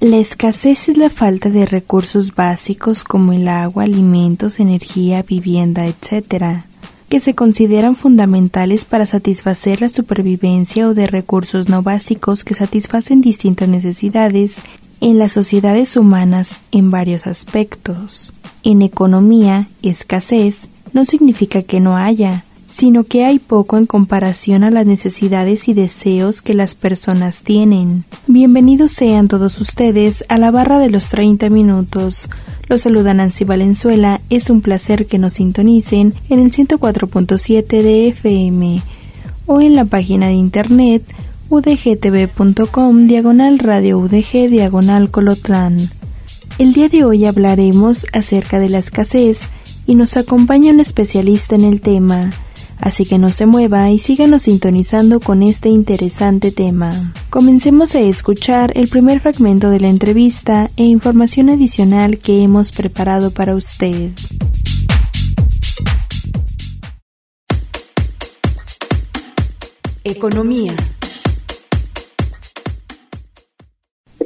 La escasez es la falta de recursos básicos como el agua, alimentos, energía, vivienda, etc., que se consideran fundamentales para satisfacer la supervivencia o de recursos no básicos que satisfacen distintas necesidades en las sociedades humanas en varios aspectos. En economía, escasez no significa que no haya, sino que hay poco en comparación a las necesidades y deseos que las personas tienen. Bienvenidos sean todos ustedes a la barra de los 30 minutos. Los saluda Nancy Valenzuela, es un placer que nos sintonicen en el 104.7 de FM o en la página de internet udgtv.com diagonal radio udg diagonal colotlán. El día de hoy hablaremos acerca de la escasez y nos acompaña un especialista en el tema. Así que no se mueva y síganos sintonizando con este interesante tema. Comencemos a escuchar el primer fragmento de la entrevista e información adicional que hemos preparado para usted. Economía.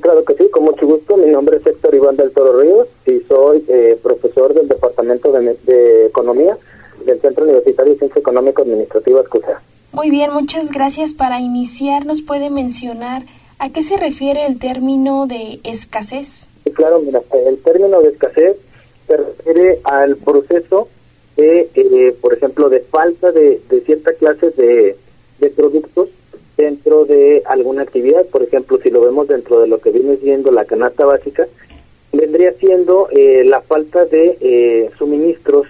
Claro que sí, con mucho gusto. Mi nombre es Héctor Iván del Toro Ríos y soy eh, profesor del Departamento de, de Economía del Centro Universitario de Ciencia Económica Administrativa CUSA. Muy bien, muchas gracias. Para iniciar, ¿nos puede mencionar a qué se refiere el término de escasez? Sí, claro, mira, el término de escasez se refiere al proceso de, eh, por ejemplo, de falta de, de cierta clase de, de productos dentro de alguna actividad. Por ejemplo, si lo vemos dentro de lo que viene siendo la canasta básica, vendría siendo eh, la falta de eh, suministros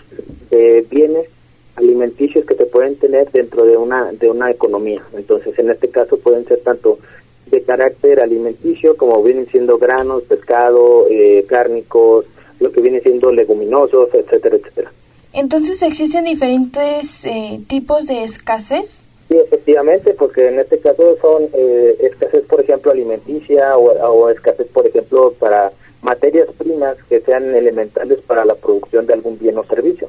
de bienes alimenticios que se pueden tener dentro de una de una economía. Entonces, en este caso pueden ser tanto de carácter alimenticio como vienen siendo granos, pescado, eh, cárnicos, lo que viene siendo leguminosos, etcétera, etcétera. Entonces, ¿existen diferentes eh, tipos de escasez? Sí, efectivamente, porque en este caso son eh, escasez, por ejemplo, alimenticia o, o escasez, por ejemplo, para materias primas que sean elementales para la producción de algún bien o servicio.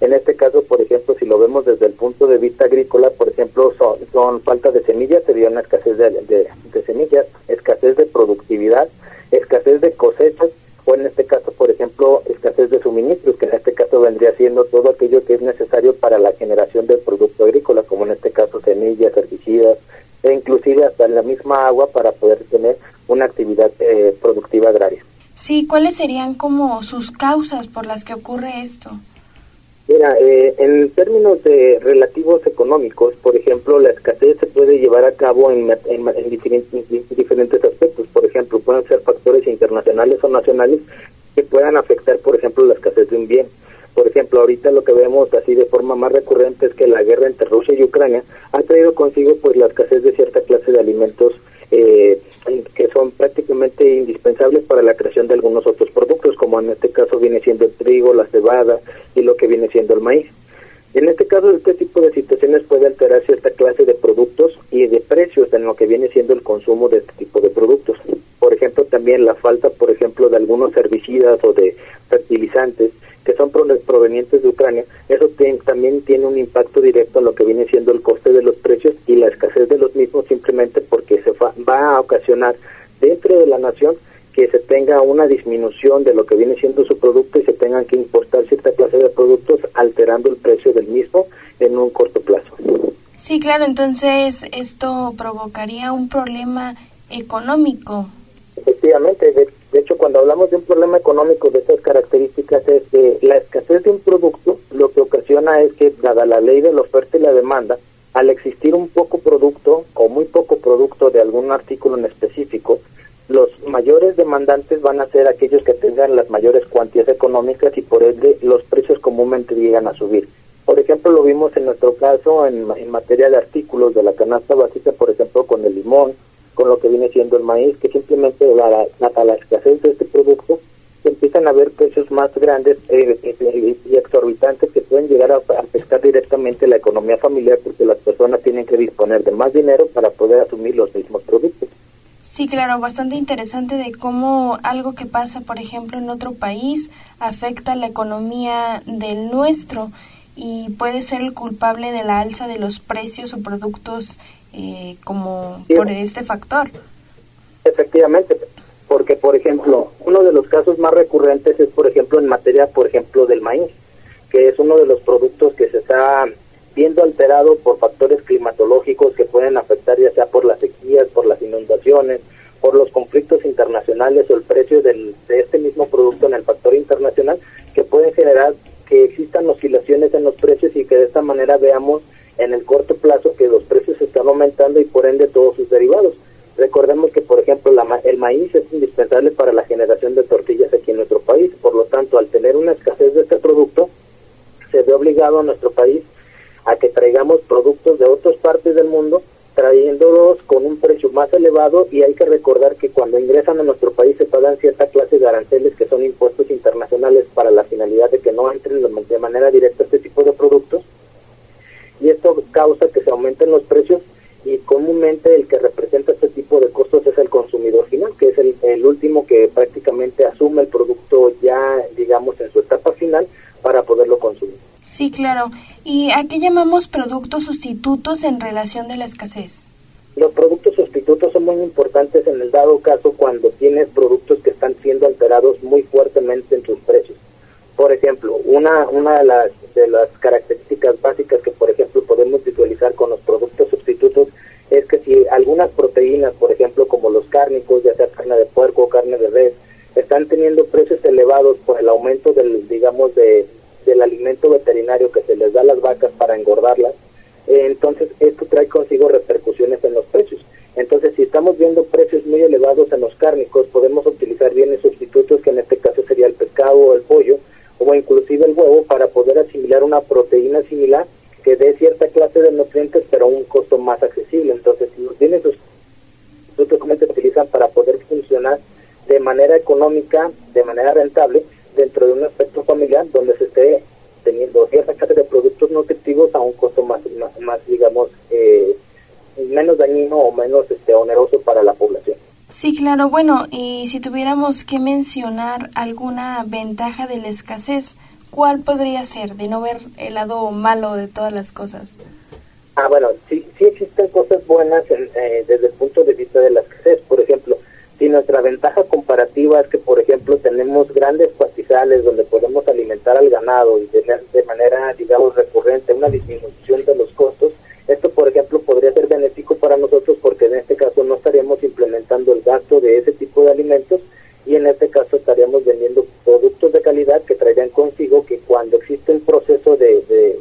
En este caso, por ejemplo, si lo vemos desde el punto de vista agrícola, por ejemplo, son, son falta de semillas, sería una escasez de, semillas, escasez de productividad, escasez de cosechas, o en este caso, por ejemplo, escasez de suministros, que en este caso vendría siendo todo aquello que es necesario para la generación del producto agrícola, como en este caso semillas, herbicidas, e inclusive hasta la misma agua para poder tener una actividad eh, productiva agraria. Sí, ¿cuáles serían como sus causas por las que ocurre esto? Mira, eh, en términos de relativos económicos, por ejemplo, la escasez se puede llevar a cabo en, en, en diferentes, diferentes aspectos. Por ejemplo, pueden ser factores internacionales o nacionales que puedan afectar, por ejemplo, la escasez de un bien. Por ejemplo, ahorita lo que vemos así de forma más recurrente es que la guerra entre Rusia y Ucrania ha traído consigo pues la escasez de cierta clase de alimentos eh, que son prácticamente indispensables para la creación de algunos otros productos, como en este caso viene siendo el trigo, la cebada y lo que viene siendo el maíz. En este caso, este tipo de situaciones puede alterar cierta clase de productos y de precios en lo que viene siendo el consumo de este tipo de productos. Por ejemplo, también la falta, por ejemplo, de algunos herbicidas o de fertilizantes que son provenientes de Ucrania, eso tiene, también tiene un impacto directo en lo que viene siendo el coste de los precios y la escasez de los mismos simplemente porque se va, va a ocasionar dentro de la nación que se tenga disminución de lo que viene siendo su producto y se tengan que importar cierta clase de productos alterando el precio del mismo en un corto plazo. Sí, claro, entonces esto provocaría un problema económico. Efectivamente, de, de hecho cuando hablamos de un problema económico de estas características es que la escasez de un producto lo que ocasiona es que dada la ley de la oferta y la demanda, al existir un poco producto o muy poco producto de algún artículo en específico, mayores demandantes van a ser aquellos que tengan las mayores cuantías económicas y por ende los precios comúnmente llegan a subir. Por ejemplo, lo vimos en nuestro caso en, materia de artículos de la canasta básica, por ejemplo, con el limón, con lo que viene siendo el maíz, que simplemente dada la, la escasez de este producto, se comienzan a haber precios más grandes eh, eh, y exorbitantes que pueden llegar a afectar directamente la economía familiar porque las personas tienen que disponer de más dinero para poder asumir los mismos productos. Sí, claro, bastante interesante de cómo algo que pasa, por ejemplo, en otro país afecta la economía del nuestro y puede ser el culpable de la alza de los precios o productos eh, como por este factor. Efectivamente, porque por ejemplo, uno de los casos más recurrentes es por ejemplo en materia, por ejemplo, del maíz, que es uno de los productos que se está viendo alterado por factores climatológicos que pueden afectar ya sea por las sequías, por las inundaciones, por los conflictos internacionales o el precio del, de este mismo producto en el factor internacional que pueden generar que existan oscilaciones en los precios y que de esta manera veamos en el corto plazo que los precios están aumentando y por ende todos sus derivados. Recordemos que, por ejemplo, la, el maíz es indispensable para la generación de tortillas aquí en nuestro país. Por lo tanto, al tener una escasez de este producto, se ve obligado a nuestro país a que traigamos productos de otras partes del mundo, trayéndolos con un precio más elevado y hay que recordar que cuando ingresan a nuestro país se pagan cierta clase de aranceles que son impuestos internacionales para la finalidad de que no entren de manera directa este tipo de productos y esto causa que se aumenten los precios y comúnmente el que representa este tipo de costos es el consumidor final, que es el, último que prácticamente asume el producto ya, digamos, en su etapa final para poderlo consumir. Sí, claro. ¿Y a qué llamamos productos sustitutos en relación de la escasez? Los productos sustitutos son muy importantes en el dado caso cuando tienes productos que están siendo alterados muy fuertemente en sus precios. Por ejemplo, una, una de, las, de las características básicas que, por ejemplo, podemos visualizar con los productos sustitutos es que si algunas proteínas, por ejemplo, como los cárnicos, ya sea carne de puerco o carne de res, están teniendo precios elevados por el aumento del, digamos, de, del alimento veterinario que se les da a las vacas para engordarlas, eh, entonces esto trae consigo repercusiones en los precios. Entonces, si estamos viendo precios muy elevados en los cárnicos, podemos utilizar bienes sustitutos, que en este caso sería el pescado o el pollo, o inclusive el huevo para poder asimilar una proteína similar que dé cierta clase de nutrientes pero a un costo más accesible. Entonces, si los bienes sustitutos se utilizan para poder funcionar de manera económica, de manera rentable, dentro de un aspecto familiar donde se esté teniendo cierta clase de productos nutritivos a un costo más, más, digamos, eh, menos dañino o menos este, oneroso para la población. Sí, claro. Bueno, y si tuviéramos que mencionar alguna ventaja de la escasez, ¿cuál podría ser de no ver el lado malo de todas las cosas? Ah, bueno, sí, sí existen cosas buenas eh, desde el punto de vista de la escasez. Por ejemplo, si nuestra ventaja comparativa es que, por ejemplo, tenemos grandes pastizales donde podemos alimentar al ganado y tener de manera, digamos, recurrente una disminución de los costos, esto, por ejemplo, podría ser benéfico para nosotros porque en este caso no estaríamos el gasto de ese tipo de alimentos y en este caso estaríamos vendiendo productos de calidad que traerían consigo que cuando existe un proceso de,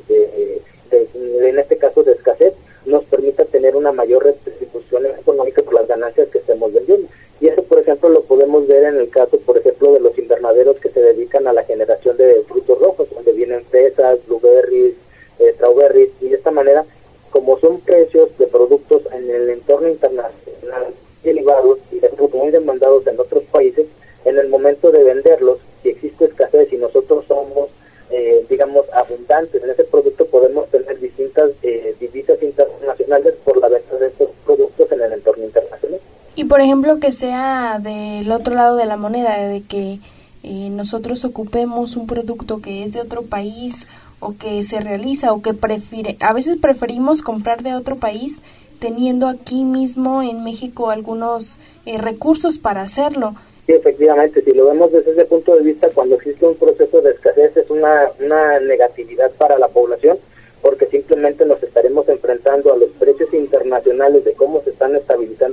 en este caso de escasez, nos permita tener una mayor retribución económica por las ganancias que estemos vendiendo. Y eso, por ejemplo, lo podemos ver en el caso, por ejemplo, de los invernaderos que se dedican a la generación de frutos rojos, donde vienen fresas, blueberries, eh, strawberries, y de esta manera como son precios de productos en el entorno internacional elevados y muy demandados en otros países, en el momento de venderlos, si existe escasez y nosotros somos, eh, digamos, abundantes en ese producto, podemos tener distintas eh, divisas internacionales por la venta de estos productos en el entorno internacional. Y por ejemplo, que sea del otro lado de la moneda, de que eh, nosotros ocupemos un producto que es de otro país o que se realiza o que prefiere, a veces preferimos comprar de otro país teniendo aquí mismo en México algunos eh, recursos para hacerlo. Sí, efectivamente, si lo vemos desde ese punto de vista, cuando existe un proceso de escasez es una, una negatividad para la población, porque simplemente nos estaremos enfrentando a los precios internacionales de cómo se están estabilizando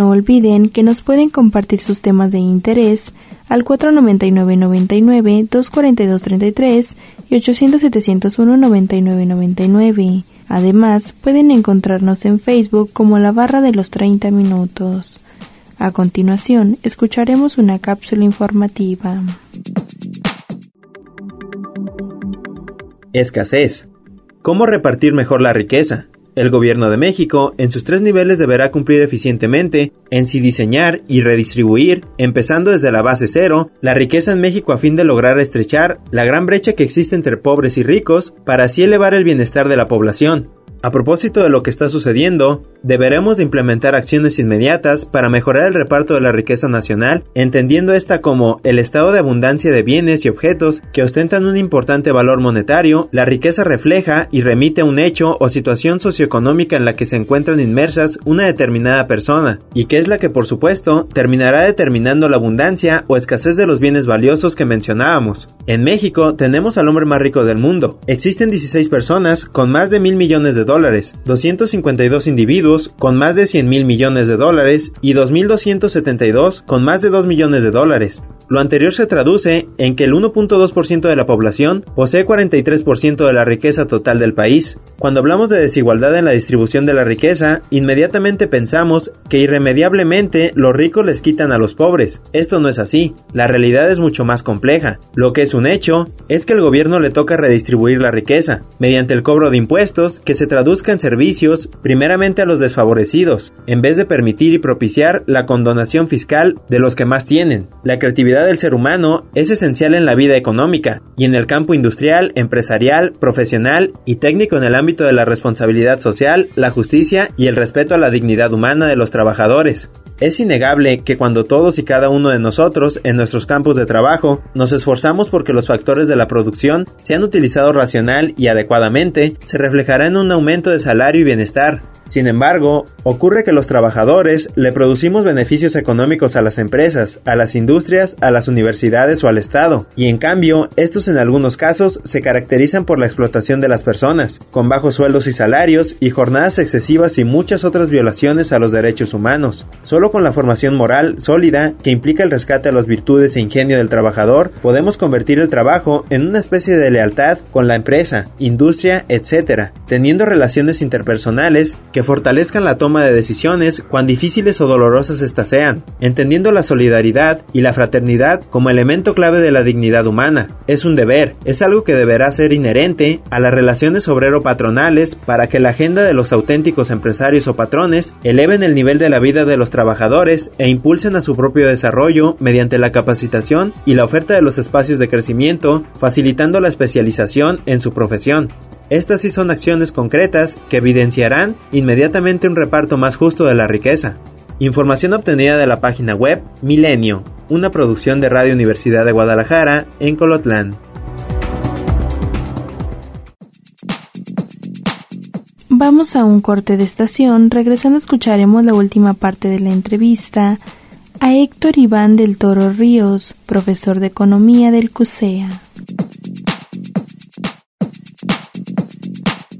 No olviden que nos pueden compartir sus temas de interés al 499-99, 242-33 y 800-701-9999. Además, pueden encontrarnos en Facebook como la barra de los 30 minutos. A continuación, escucharemos una cápsula informativa. escasez. ¿Cómo repartir mejor la riqueza? El gobierno de México, en sus tres niveles, deberá cumplir eficientemente en si diseñar y redistribuir, empezando desde la base cero, la riqueza en México a fin de lograr estrechar la gran brecha que existe entre pobres y ricos, para así elevar el bienestar de la población. A propósito de lo que está sucediendo, deberemos implementar acciones inmediatas para mejorar el reparto de la riqueza nacional, entendiendo esta como el estado de abundancia de bienes y objetos que ostentan un importante valor monetario, la riqueza refleja y remite a un hecho o situación socioeconómica en la que se encuentran inmersas una determinada persona, y que es la que por supuesto terminará determinando la abundancia o escasez de los bienes valiosos que mencionábamos. En México tenemos al hombre más rico del mundo. Existen 16 personas con más de mil millones de dólares, 252 individuos con más de 100 mil millones de dólares y 2.272 con más de 2 millones de dólares. Lo anterior se traduce en que el 1.2% de la población posee 43% de la riqueza total del país. Cuando hablamos de desigualdad en la distribución de la riqueza, inmediatamente pensamos que irremediablemente los ricos les quitan a los pobres. Esto no es así, la realidad es mucho más compleja. Lo que es un hecho es que el gobierno le toca redistribuir la riqueza, mediante el cobro de impuestos que se traduzca en servicios primeramente a los desfavorecidos, en vez de permitir y propiciar la condonación fiscal de los que más tienen. La creatividad del ser humano es esencial en la vida económica y en el campo industrial, empresarial, profesional y técnico en el ámbito de la responsabilidad social, la justicia y el respeto a la dignidad humana de los trabajadores. Es innegable que cuando todos y cada uno de nosotros en nuestros campos de trabajo nos esforzamos porque los factores de la producción sean utilizados racional y adecuadamente, se reflejará en un aumento de salario y bienestar, sin embargo, ocurre que los trabajadores le producimos beneficios económicos a las empresas, a las industrias, a las universidades o al Estado, y en cambio, estos en algunos casos se caracterizan por la explotación de las personas, con bajos sueldos y salarios y jornadas excesivas y muchas otras violaciones a los derechos humanos. Solo con la formación moral sólida, que implica el rescate a las virtudes e ingenio del trabajador, podemos convertir el trabajo en una especie de lealtad con la empresa, industria, etc., teniendo relaciones interpersonales que fortalezcan la toma de decisiones cuán difíciles o dolorosas éstas sean, entendiendo la solidaridad y la fraternidad como elemento clave de la dignidad humana. Es un deber, es algo que deberá ser inherente a las relaciones obrero-patronales para que la agenda de los auténticos empresarios o patrones eleven el nivel de la vida de los trabajadores e impulsen a su propio desarrollo mediante la capacitación y la oferta de los espacios de crecimiento, facilitando la especialización en su profesión. Estas sí son acciones concretas que evidenciarán inmediatamente un reparto más justo de la riqueza. Información obtenida de la página web Milenio, una producción de Radio Universidad de Guadalajara en Colotlán. Vamos a un corte de estación, regresando escucharemos la última parte de la entrevista a Héctor Iván del Toro Ríos, profesor de Economía del CUSEA.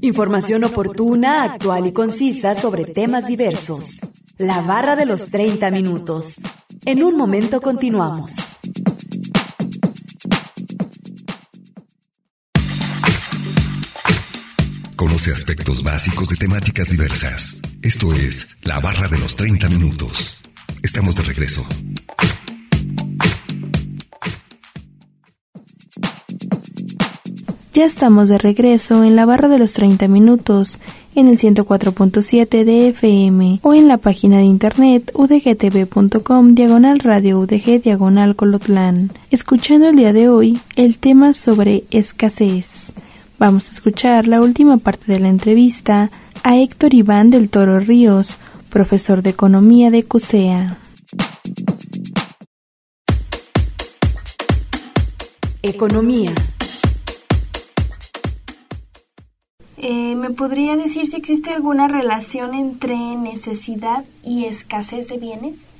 Información oportuna, actual y concisa sobre temas diversos. La barra de los 30 minutos. En un momento continuamos. Conoce aspectos básicos de temáticas diversas. Esto es La barra de los 30 minutos. Estamos de regreso. Ya estamos de regreso en la barra de los 30 minutos en el 104.7 de FM o en la página de internet udgtv.com diagonal radio udg diagonal colotlán. Escuchando el día de hoy el tema sobre escasez. Vamos a escuchar la última parte de la entrevista a Héctor Iván del Toro Ríos, profesor de Economía de CUSEA. Economía. Eh, ¿Me podría decir si existe alguna relación entre necesidad y escasez de bienes?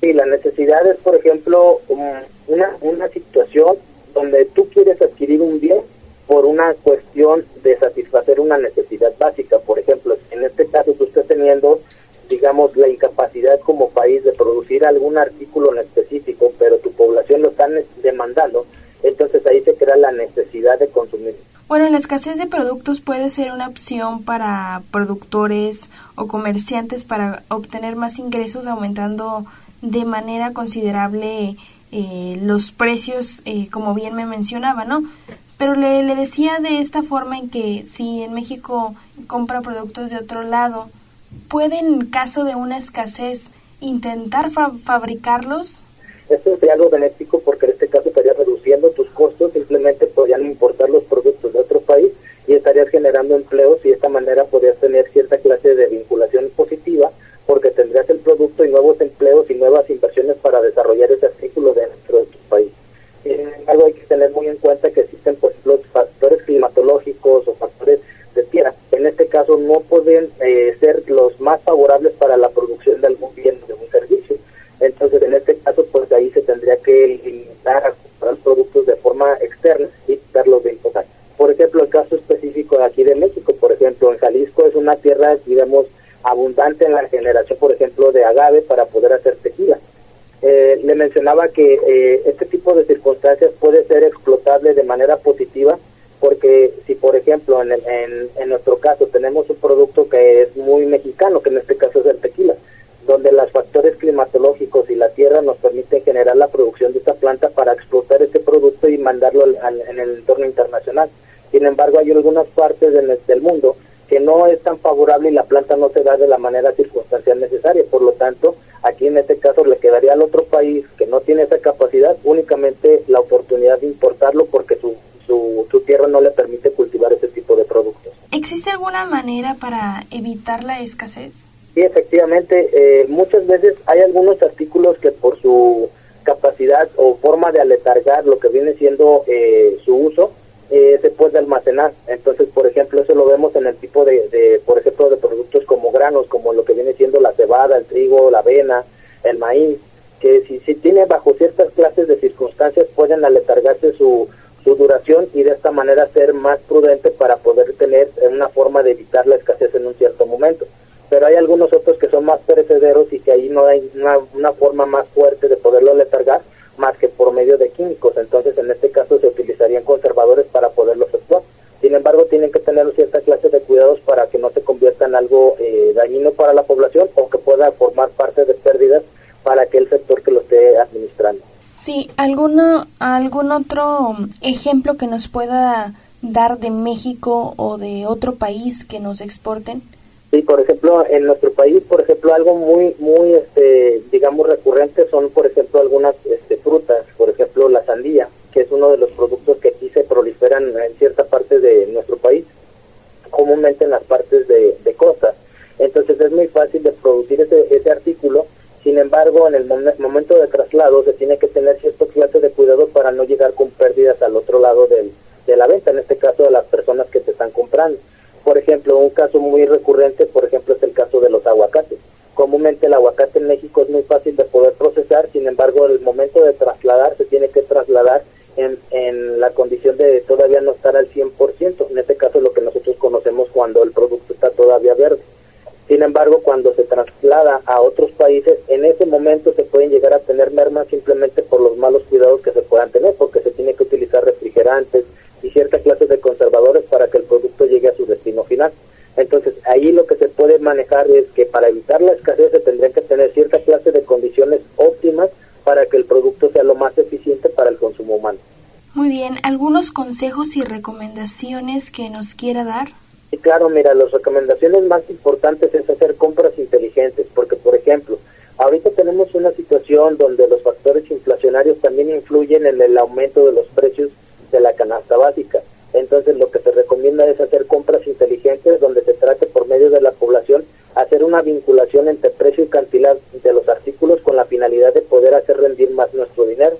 Sí, la necesidad es, por ejemplo, una, una situación donde tú quieres adquirir un bien por una cuestión de satisfacer una necesidad básica. Por ejemplo, en este caso tú estás teniendo, digamos, la incapacidad como país de producir algún artículo en específico, pero tu población lo está demandando, entonces ahí se crea la necesidad de consumir bueno, la escasez de productos puede ser una opción para productores o comerciantes para obtener más ingresos aumentando de manera considerable eh, los precios, eh, como bien me mencionaba, ¿no? Pero le, le decía de esta forma en que si en México compra productos de otro lado, ¿puede en caso de una escasez intentar fabricarlos? Esto sería algo benéfico porque en este caso estaría reduciendo tus costos, simplemente podrían importar los productos de otro país y estarías generando empleos y de esta manera podrías tener cierta clase de vinculación positiva porque tendrías el producto y nuevos empleos y nuevas inversiones para desarrollar ese artículo dentro de tu país. Sin embargo, hay que tener muy en cuenta que existen pues, los factores climatológicos o factores de tierra. En este caso no pueden eh, ser los más favorables para la producción de algún bien de un servicio. Entonces, en este caso, pues ahí se tendría que limitar a comprar productos de forma externa y darlos de importar. Por ejemplo, el caso específico de aquí de México, por ejemplo, en Jalisco es una tierra, digamos, abundante en la generación, por ejemplo, de agave para poder hacer tequila. Eh, le mencionaba que eh, este tipo de circunstancias puede ser explotable de manera positiva porque si, por ejemplo, en, en, en nuestro caso tenemos un producto que es muy mexicano, que en este caso es el tequila, donde los factores climatológicos y la tierra nos permiten generar la producción de esta planta para explotar este producto y mandarlo en el entorno internacional. Sin embargo, hay algunas partes del, mundo que no es tan favorable y la planta no se da de la manera circunstancial necesaria. Por lo tanto, aquí en este caso le quedaría al otro país que no tiene esa capacidad únicamente la oportunidad de importarlo porque su, su, su tierra no le permite cultivar ese tipo de productos. ¿Existe alguna manera para evitar la escasez? Sí, efectivamente, eh, muchas veces hay algunos artículos que por su capacidad o forma de aletargar lo que viene siendo eh, su uso, eh, se puede almacenar. Entonces, por ejemplo, eso lo vemos en el tipo de, por ejemplo, de productos como granos, como lo que viene siendo la cebada, el trigo, la avena, el maíz, que si, si tiene bajo ciertas clases de circunstancias pueden aletargarse su, su duración y de esta manera ser más prudente para poder tener una forma de evitar la escasez en un cierto momento. Pero hay algunos otros que son más perecederos y que ahí no hay una, una forma más fuerte de poderlo aletargar más que por medio de químicos. Entonces, en este caso se utilizarían conservadores para poderlo efectuar. Sin embargo, tienen que tener cierta clase de cuidados para que no se convierta en algo eh, dañino para la población o que pueda formar parte de pérdidas para aquel sector que lo esté administrando. Sí, ¿alguno, ¿algún otro ejemplo que nos pueda dar de México o de otro país que nos exporten? Sí, por ejemplo, en nuestro país, por ejemplo, algo muy, muy, este, digamos, recurrente son, por ejemplo, algunas este, frutas, por ejemplo, la sandía, que es uno de los productos que aquí se proliferan en cierta parte de nuestro país, comúnmente en las partes de, de costa. Entonces es muy fácil de producir ese, ese artículo, sin embargo, en el momento de traslado se tiene que tener cierto clase de cuidado para no llegar con pérdidas al otro lado del, de la venta, en este caso de las personas que te están comprando. Por ejemplo, un caso muy recurrente, por ejemplo, es el caso de los aguacates. Comúnmente el aguacate en México es muy fácil de poder procesar, sin embargo, el momento de trasladar se tiene que trasladar en, en la condición de todavía no estar al 100%, en este caso lo que nosotros conocemos cuando el producto está todavía verde. Sin embargo, cuando se traslada a otros países, en ese momento se pueden llegar a tener mermas simplemente por los malos cuidados que se puedan tener, porque se tiene que utilizar refrigerantes, y cierta clase de conservadores para que el producto llegue a su destino final. Entonces, ahí lo que se puede manejar es que para evitar la escasez se tendrían que tener cierta clase de condiciones óptimas para que el producto sea lo más eficiente para el consumo humano. Muy bien, ¿algunos consejos y recomendaciones que nos quiera dar? Sí, claro, mira, las recomendaciones más importantes es hacer compras inteligentes, porque, por ejemplo, ahorita tenemos una situación donde los factores inflacionarios también influyen en el aumento de los precios de la canasta básica. Entonces lo que se recomienda es hacer compras inteligentes donde se trate por medio de la población hacer una vinculación entre precio y cantidad de los artículos con la finalidad de poder hacer rendir más nuestro dinero.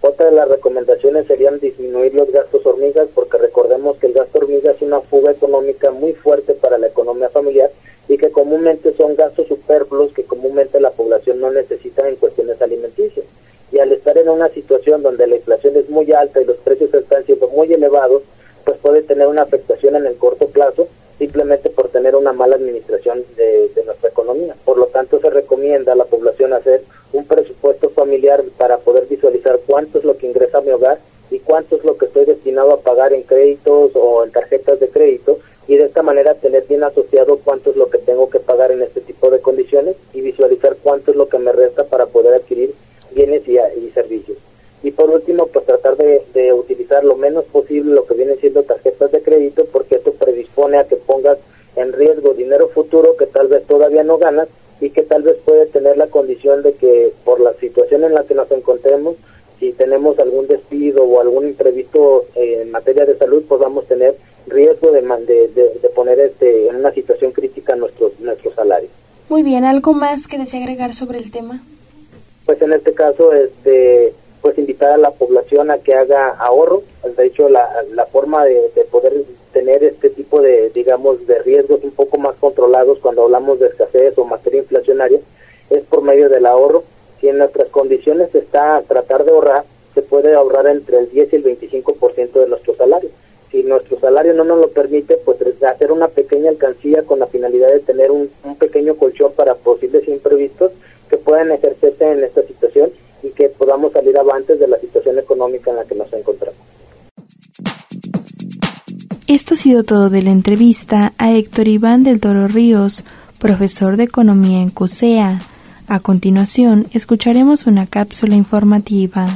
Otra de las recomendaciones serían disminuir los gastos hormigas porque recordemos que el gasto hormiga es una fuga económica muy fuerte para la economía familiar y que comúnmente son gastos superfluos que comúnmente la población no necesita en cuestiones alimenticias y al estar en una situación donde la inflación es muy alta y los precios están siendo muy elevados, pues puede tener una afectación en el corto plazo simplemente por tener una mala administración de, nuestra economía. Por lo tanto, se recomienda a la población hacer un presupuesto familiar para poder visualizar cuánto es lo que ingresa a mi hogar y cuánto es lo que estoy destinado a pagar en créditos o en tarjetas de crédito y de esta manera tener bien asociado cuánto es lo que tengo que pagar en este tipo de condiciones y visualizar cuánto es lo que me resta para poder adquirir bienes y, servicios. y por último, pues tratar de, de utilizar lo menos posible lo que viene siendo tarjetas de crédito, porque esto predispone a que pongas en riesgo dinero futuro que tal vez todavía no ganas y que tal vez puede tener la condición de que por la situación en la que nos encontremos, si tenemos algún despido o algún imprevisto eh, en materia de salud, podamos tener riesgo de, de, de, poner este, en una situación crítica nuestros nuestros salarios. Muy bien, ¿algo más que desea agregar sobre el tema? Pues en este caso, este pues invitar a la población a que haga ahorro. De hecho, la, la forma de, poder tener este tipo de, digamos, de riesgos un poco más controlados cuando hablamos de escasez o materia inflacionaria es por medio del ahorro. Si en nuestras condiciones está tratar de ahorrar, se puede ahorrar entre el 10 y el 25% de nuestro salario. Si nuestro salario no nos lo permite, pues hacer una pequeña alcancía con la finalidad de tener un, pequeño colchón para posibles imprevistos que puedan ejercerse en esta situación y que podamos salir avantes de la situación económica en la que nos encontramos. Esto ha sido todo de la entrevista a Héctor Iván del Toro Ríos, profesor de Economía en CUSEA. A continuación, escucharemos una cápsula informativa.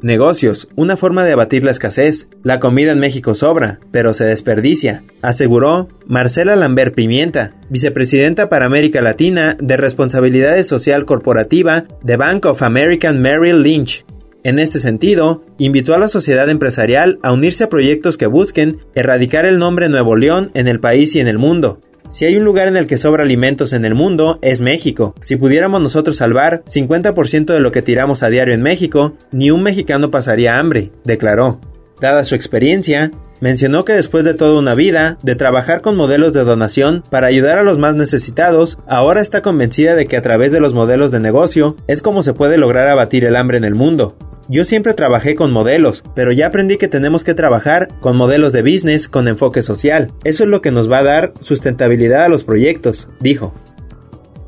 Negocios, una forma de abatir la escasez. La comida en México sobra, pero se desperdicia, aseguró Marcela Lambert Pimienta, vicepresidenta para América Latina de Responsabilidad Social Corporativa de Bank of American Merrill Lynch. En este sentido, invitó a la sociedad empresarial a unirse a proyectos que busquen erradicar el nombre Nuevo León en el país y en el mundo, si hay un lugar en el que sobra alimentos en el mundo, es México. Si pudiéramos nosotros salvar 50% de lo que tiramos a diario en México, ni un mexicano pasaría hambre, declaró. Dada su experiencia, mencionó que después de toda una vida de trabajar con modelos de donación para ayudar a los más necesitados, ahora está convencida de que a través de los modelos de negocio es como se puede lograr abatir el hambre en el mundo. Yo siempre trabajé con modelos, pero ya aprendí que tenemos que trabajar con modelos de business con enfoque social. Eso es lo que nos va a dar sustentabilidad a los proyectos, dijo.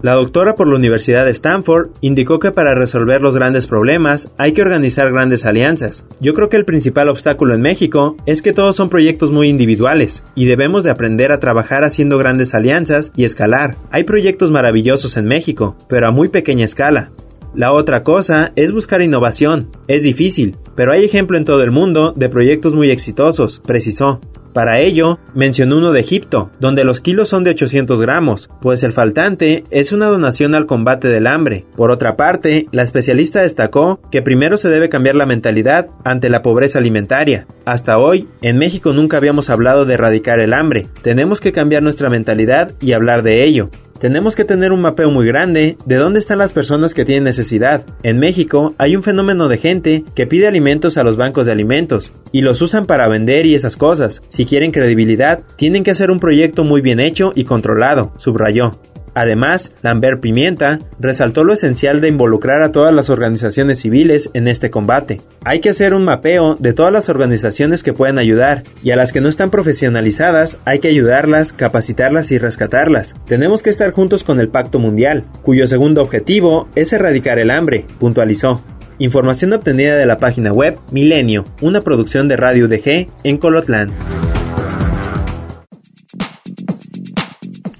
La doctora por la Universidad de Stanford indicó que para resolver los grandes problemas hay que organizar grandes alianzas. Yo creo que el principal obstáculo en México es que todos son proyectos muy individuales y debemos de aprender a trabajar haciendo grandes alianzas y escalar. Hay proyectos maravillosos en México, pero a muy pequeña escala. La otra cosa es buscar innovación. Es difícil, pero hay ejemplo en todo el mundo de proyectos muy exitosos, precisó. Para ello, mencionó uno de Egipto, donde los kilos son de 800 gramos, pues el faltante es una donación al combate del hambre. Por otra parte, la especialista destacó que primero se debe cambiar la mentalidad ante la pobreza alimentaria. Hasta hoy, en México nunca habíamos hablado de erradicar el hambre. Tenemos que cambiar nuestra mentalidad y hablar de ello. Tenemos que tener un mapeo muy grande de dónde están las personas que tienen necesidad. En México hay un fenómeno de gente que pide alimentos a los bancos de alimentos y los usan para vender y esas cosas. Si quieren credibilidad, tienen que hacer un proyecto muy bien hecho y controlado, subrayó. Además, Lambert Pimienta resaltó lo esencial de involucrar a todas las organizaciones civiles en este combate. Hay que hacer un mapeo de todas las organizaciones que pueden ayudar y a las que no están profesionalizadas hay que ayudarlas, capacitarlas y rescatarlas. Tenemos que estar juntos con el Pacto Mundial, cuyo segundo objetivo es erradicar el hambre, puntualizó. Información obtenida de la página web Milenio, una producción de Radio UDG en Colotlán.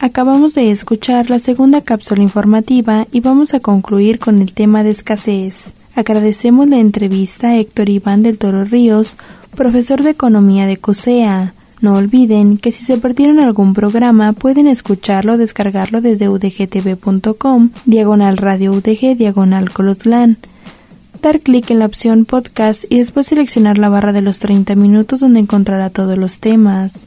Acabamos de escuchar la segunda cápsula informativa y vamos a concluir con el tema de escasez. Agradecemos la entrevista a Héctor Iván del Toro Ríos, profesor de Economía de COSEA. No olviden que si se perdieron algún programa pueden escucharlo o descargarlo desde udgtv.com, diagonal radio UDG, diagonal Colotlán. Dar clic en la opción podcast y después seleccionar la barra de los 30 minutos donde encontrará todos los temas.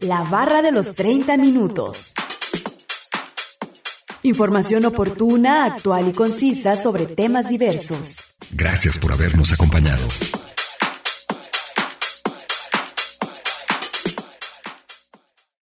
la barra de los 30 minutos. Información oportuna, actual y concisa sobre temas diversos. Gracias por habernos acompañado.